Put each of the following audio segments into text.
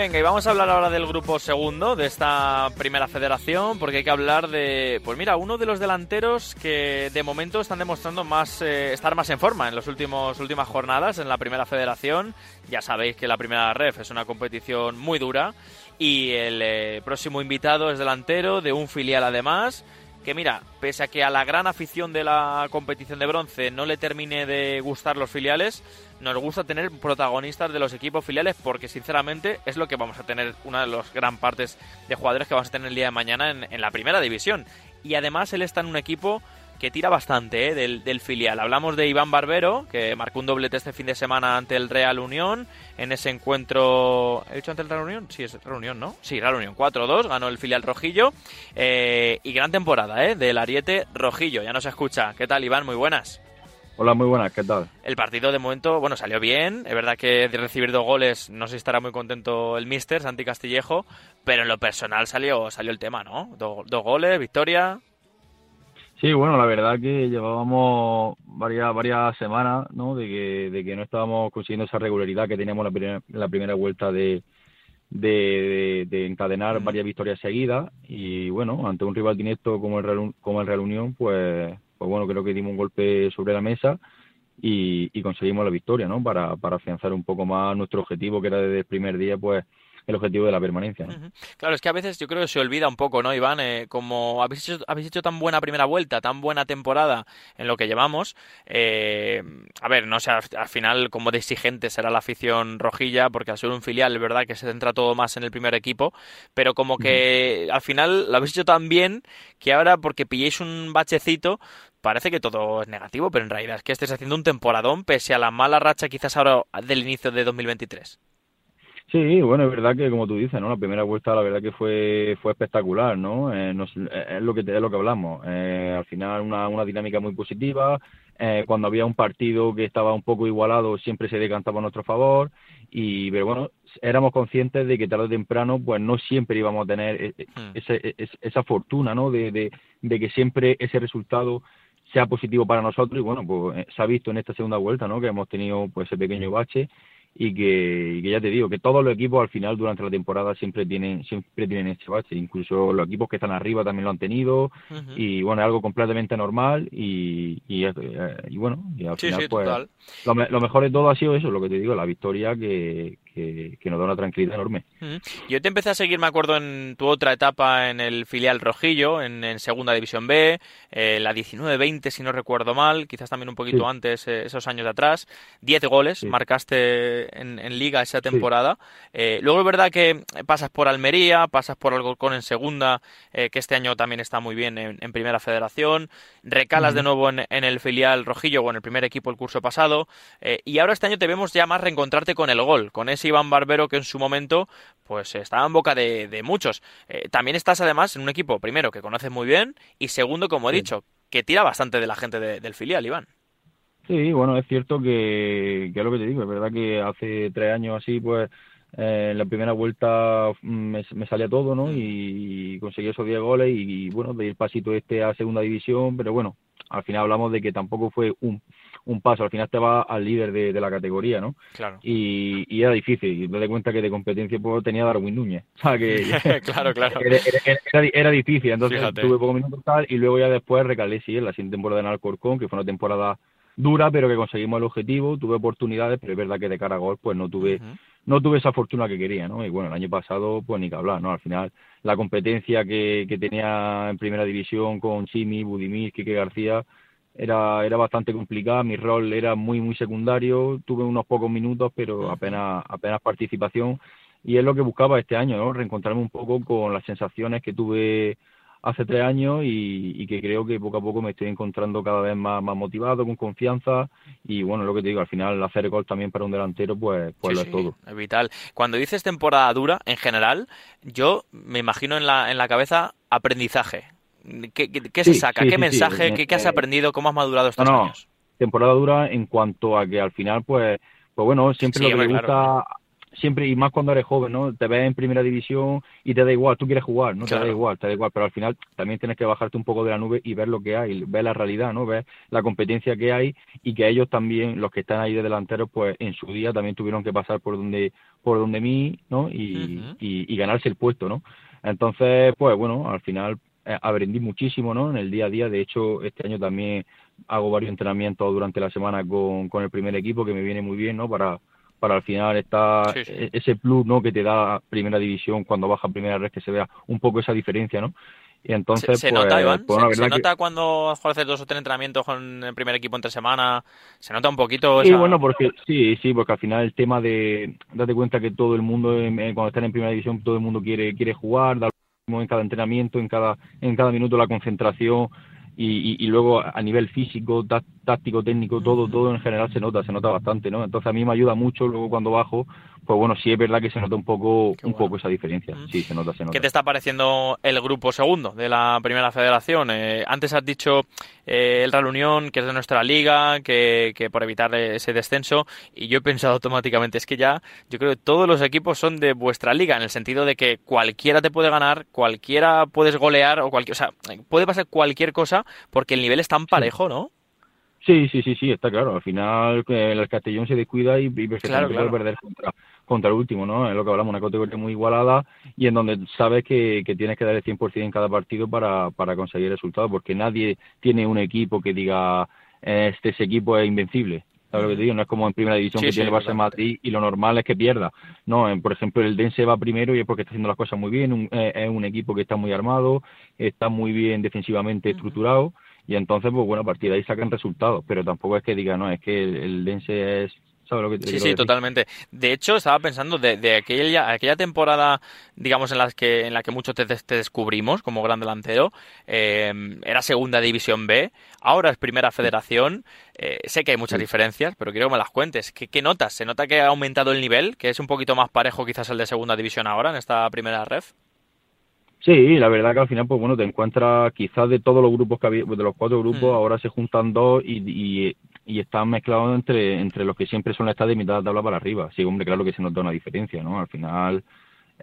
Venga, y vamos a hablar ahora del grupo segundo de esta primera federación, porque hay que hablar de, pues mira, uno de los delanteros que de momento están demostrando más eh, estar más en forma en las últimas jornadas en la primera federación. Ya sabéis que la primera ref es una competición muy dura y el eh, próximo invitado es delantero de un filial además que mira, pese a que a la gran afición de la competición de bronce no le termine de gustar los filiales, nos gusta tener protagonistas de los equipos filiales porque sinceramente es lo que vamos a tener, una de las gran partes de jugadores que vamos a tener el día de mañana en, en la primera división. Y además él está en un equipo que tira bastante ¿eh? del, filial. Hablamos de Iván Barbero, que marcó un doblete este fin de semana ante el Real Unión. En ese encuentro. ¿He dicho ante el Real Unión? Sí, es Real Unión, ¿no? Sí, Real Unión. 4-2, ganó el filial Rojillo. Eh, y gran temporada, ¿eh? Del Ariete Rojillo. Ya nos escucha. ¿Qué tal, Iván? Muy buenas. Hola, muy buenas, ¿qué tal? El partido de momento, bueno, salió bien. Es verdad que de recibir dos goles no sé si estará muy contento el Mister, Santi Castillejo, pero en lo personal salió, salió el tema, ¿no? dos goles, victoria. Sí, bueno, la verdad que llevábamos varias varias semanas, ¿no? De que, de que no estábamos consiguiendo esa regularidad que teníamos la primera, la primera vuelta de, de, encadenar mm. varias victorias seguidas y bueno, ante un rival directo como el Real, como el Real Unión, pues, pues bueno, creo que dimos un golpe sobre la mesa y, y conseguimos la victoria, ¿no? Para, para afianzar un poco más nuestro objetivo, que era desde el primer día, pues el objetivo de la permanencia. Claro, es que a veces yo creo que se olvida un poco, ¿no, Iván? Eh, como habéis hecho, habéis hecho tan buena primera vuelta, tan buena temporada en lo que llevamos, eh, a ver, no sé, al, final como de exigente será la afición rojilla, porque al ser un filial, es verdad que se centra todo más en el primer equipo, pero como que al final lo habéis hecho tan bien que ahora, porque pilléis un bachecito, parece que todo es negativo, pero en realidad es que estés haciendo un temporadón pese a la mala racha quizás ahora del inicio de 2023. Sí, bueno, es verdad que como tú dices, ¿no? La primera vuelta la verdad que fue fue espectacular, ¿no? Eh, eh, es lo que es lo que hablamos. Eh, al final una, una dinámica muy positiva. cuando había un partido que estaba un poco igualado siempre se decantaba a nuestro favor y pero bueno éramos conscientes de que tarde o temprano pues no siempre íbamos a tener hmm. ese, esa fortuna, ¿no? De, de, de que siempre ese resultado sea positivo para nosotros y bueno pues se ha visto en esta segunda vuelta, ¿no? Que hemos tenido pues ese pequeño bache y que, ya te digo que todos los equipos al final durante la temporada siempre tienen siempre tienen este bache incluso los equipos que están arriba también lo han tenido y bueno es algo completamente normal y y, eh, bueno y al final pues lo, lo, mejor de todo ha sido eso lo que te digo la victoria que, que, nos da una tranquilidad enorme. Yo te empecé a seguir, me acuerdo, en tu otra etapa en el filial Rojillo, en, Segunda División B, eh, la 19-20, si no recuerdo mal, quizás también un poquito antes, eh, esos años de atrás. 10 goles marcaste en, Liga esa temporada. Eh, luego es verdad que pasas por Almería, pasas por Alcorcón en Segunda, que este año también está muy bien en, Primera Federación. Recalas de nuevo en, en, el filial Rojillo o en el primer equipo el curso pasado. y ahora este año te vemos ya más reencontrarte con el gol, con ese Iván Barbero que en su momento pues estaba en boca de, muchos. Eh, también estás además en un equipo, primero, que conoces muy bien y segundo, como he dicho, que tira bastante de la gente del filial, Iván. Sí, bueno, es cierto que, que es lo que te digo, es verdad que hace tres años así, pues eh, en la primera vuelta mm, me, salía todo, ¿no? Y, conseguí esos 10 goles y, y, bueno, de ir pasito este a segunda división, pero bueno, al final hablamos de que tampoco fue un, un paso, al final te va al líder de, la categoría, ¿no? Claro. Y, y era difícil, y me di cuenta que de competencia pues, tenía Darwin Núñez, o sea que claro, claro. Era, difícil, entonces tuve pocos minutos tal, y luego ya después recalé, sí, en la siguiente temporada en Alcorcón, que fue una temporada dura, pero que conseguimos el objetivo, tuve oportunidades, pero es verdad que de cara a gol pues no tuve no tuve esa fortuna que quería, ¿no? Y bueno, el año pasado pues ni que hablar, ¿no? Al final la competencia que, que tenía en primera división con Chimi, Budimir, Quique García, era, era bastante complicada, mi rol era muy, muy secundario, tuve unos pocos minutos, pero apenas, apenas participación, y es lo que buscaba este año, ¿no? reencontrarme un poco con las sensaciones que tuve hace tres años y, que creo que poco a poco me estoy encontrando cada vez más, más motivado, con confianza y bueno, lo que te digo, al final hacer gol también para un delantero pues, pues lo es todo. Es vital. Cuando dices temporada dura, en general, yo me imagino en la, en la cabeza aprendizaje. ¿Qué, se saca? ¿Qué mensaje? ¿qué, has aprendido? ¿Cómo has madurado estos no, Temporada dura en cuanto a que al final, pues, pues bueno, siempre lo que me gusta, siempre, y más cuando eres joven, ¿no? Te ves en primera división y te da igual, tú quieres jugar, no te da igual, te da igual, pero al final también tienes que bajarte un poco de la nube y ver lo que hay, ver la realidad, ¿no? Ver la competencia que hay y que ellos también, los que están ahí de delanteros, pues en su día también tuvieron que pasar por donde, por donde mí, ¿no? Y, y, y ganarse el puesto, ¿no? Entonces, pues bueno, al final eh, aprendí muchísimo, ¿no? En el día a día, de hecho, este año también hago varios entrenamientos durante la semana con, con el primer equipo, que me viene muy bien, ¿no? Para, para al final estar e-, ese plus no que te da primera división cuando baja primera red que se vea un poco esa diferencia no y entonces se, pues, nota Iván pues, se, nota cuando haces dos o tres entrenamientos con el primer equipo entre semana se nota un poquito sí bueno porque sí sí porque al final el tema de date cuenta que todo el mundo cuando están en primera división todo el mundo quiere quiere jugar dar en cada entrenamiento en cada en cada minuto la concentración y, y, luego a nivel físico, táctico, técnico, todo, todo en general se nota, se nota bastante, ¿no? Entonces a mí me ayuda mucho luego cuando bajo, pues bueno, sí es verdad que se nota un poco, un poco esa diferencia, sí, se nota, se nota. ¿Qué te está pareciendo el grupo segundo de la primera federación? Eh, antes has dicho eh, el Real Unión, que es de nuestra liga, que, que por evitar ese descenso, y yo he pensado automáticamente, es que ya, yo creo que todos los equipos son de vuestra liga, en el sentido de que cualquiera te puede ganar, cualquiera puedes golear, o cualquier, o sea, puede pasar cualquier cosa porque el nivel es tan parejo, ¿no? Sí, sí, sí, sí, está claro. Al final el Castellón se descuida y, y claro, claro. perder contra, contra el último, ¿no? Es lo que hablamos, una categoría muy igualada y en donde sabes que, que tienes que dar el 100% en cada partido para, para conseguir resultados, porque nadie tiene un equipo que diga este ese equipo es invencible. ¿Sabes lo que te digo? No es como en primera división que tiene Barça Madrid y lo normal es que pierda. No, por ejemplo, el Dense va primero y es porque está haciendo las cosas muy bien, eh, es un equipo que está muy armado, está muy bien defensivamente estructurado y entonces, pues bueno, a partir de ahí sacan resultados, pero tampoco es que diga, no, es que el, Dense es lo que te sí, sí, totalmente. De hecho, estaba pensando de, de aquella, aquella temporada, digamos, en la que, en la que muchos te, te descubrimos como gran delantero, eh, era segunda división B, ahora es primera federación. Eh, sé que hay muchas diferencias, pero quiero que me las cuentes. ¿Qué, ¿Qué, notas? ¿Se nota que ha aumentado el nivel? ¿Que es un poquito más parejo quizás el de segunda división ahora, en esta primera ref? Sí, la verdad que al final, pues bueno, te encuentras quizás de todos los grupos que había, de los cuatro grupos, mm. ahora se juntan dos y, y, y, están mezclados entre, entre los que siempre son estar de mitad de la tabla para arriba. Sí, hombre, claro que se nota una diferencia, ¿no? Al final,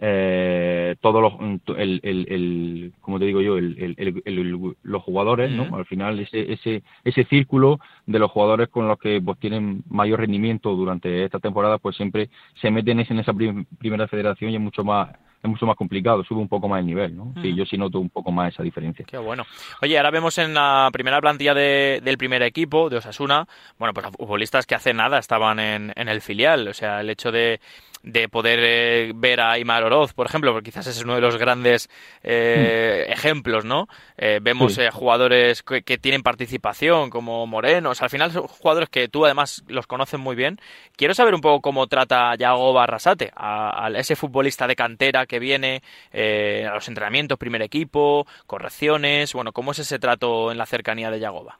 eh, todos los, el, el, el, como te digo yo, el, el, los jugadores, ¿no? Al final, ese, ese, ese círculo de los jugadores con los que pues tienen mayor rendimiento durante esta temporada, pues siempre se meten en esa primera federación y es mucho más es mucho más complicado, sube un poco más el nivel, ¿no? Sí, yo sí noto un poco más esa diferencia. Qué bueno. Oye, ahora vemos en la primera plantilla de, del primer equipo, de Osasuna, bueno, pues futbolistas que hace nada estaban en, en el filial, o sea, el hecho de de poder eh, ver a Aymar Oroz, por ejemplo, porque quizás ese es uno de los grandes eh, hmm. ejemplos, ¿no? Eh, vemos jugadores que, tienen participación, como Morenos, al final son jugadores que tú además los conoces muy bien. Quiero saber un poco cómo trata Yago Barrasate, a, ese futbolista de cantera que viene a los entrenamientos, primer equipo, correcciones, bueno, ¿cómo es ese trato en la cercanía de Yagoba?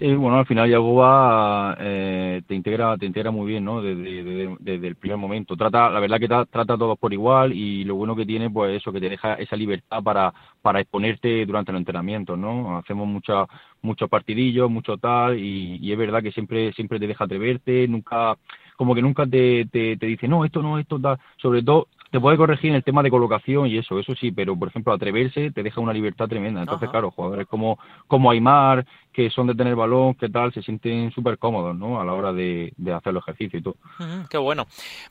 Bueno, al final Yagoba eh, te integra te integra muy bien, ¿no? Desde, desde, el primer momento. Trata, la verdad que trata a todos por igual y lo bueno que tiene, pues eso, que te deja esa libertad para, para exponerte durante el entrenamiento, ¿no? Hacemos mucha, muchos partidillos, mucho tal y, y es verdad que siempre, siempre te deja atreverte, nunca, como que nunca te, te, te dice, no, esto no, esto tal. Sobre todo, te puede corregir en el tema de colocación y eso, eso sí, pero por ejemplo atreverse te deja una libertad tremenda. Entonces, claro, jugadores como, como Aymar, que son de tener balón, que tal, se sienten súper cómodos, ¿no? A la hora de, de, hacer el ejercicio y todo. qué bueno.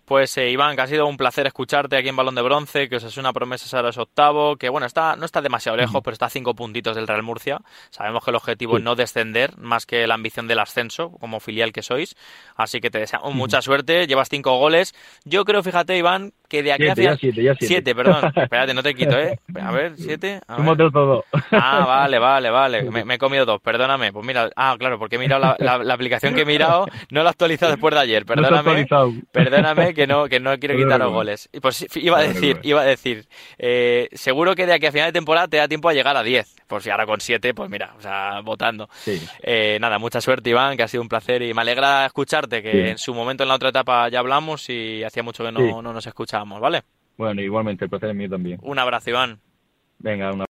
Pues eh, Iván, que ha sido un placer escucharte aquí en Balón de Bronce, que os es una promesa ahora es octavo, que bueno, está, no está demasiado lejos, pero está a cinco puntitos del Real Murcia. Sabemos que el objetivo es no descender, más que la ambición del ascenso, como filial que sois. Así que te deseamos mucha suerte, llevas cinco goles. Yo creo, fíjate, Iván, que de aquí siete, hacia... Ya siete, ya siete. siete, perdón. Espérate, no te quito, ¿eh? A ver, siete. A ver. todo. Ah, vale, vale, vale. Me, he comido dos, perdóname. Pues mira, ah, claro, porque he mirado la, la, aplicación que he mirado, no la he actualizado después de ayer. Perdóname. No perdóname que no, que no quiero quitar los goles. Pues iba a decir, iba a decir, eh, seguro que de aquí a final de temporada te da tiempo a llegar a 10. Pues si ahora con 7, pues mira, o sea, votando. Sí. Eh, nada, mucha suerte, Iván, que ha sido un placer y me alegra escucharte, que en su momento en la otra etapa ya hablamos y hacía mucho que no, no nos escuchábamos, ¿vale? Bueno, igualmente, el placer es mío también. Un abrazo, Iván. Venga, un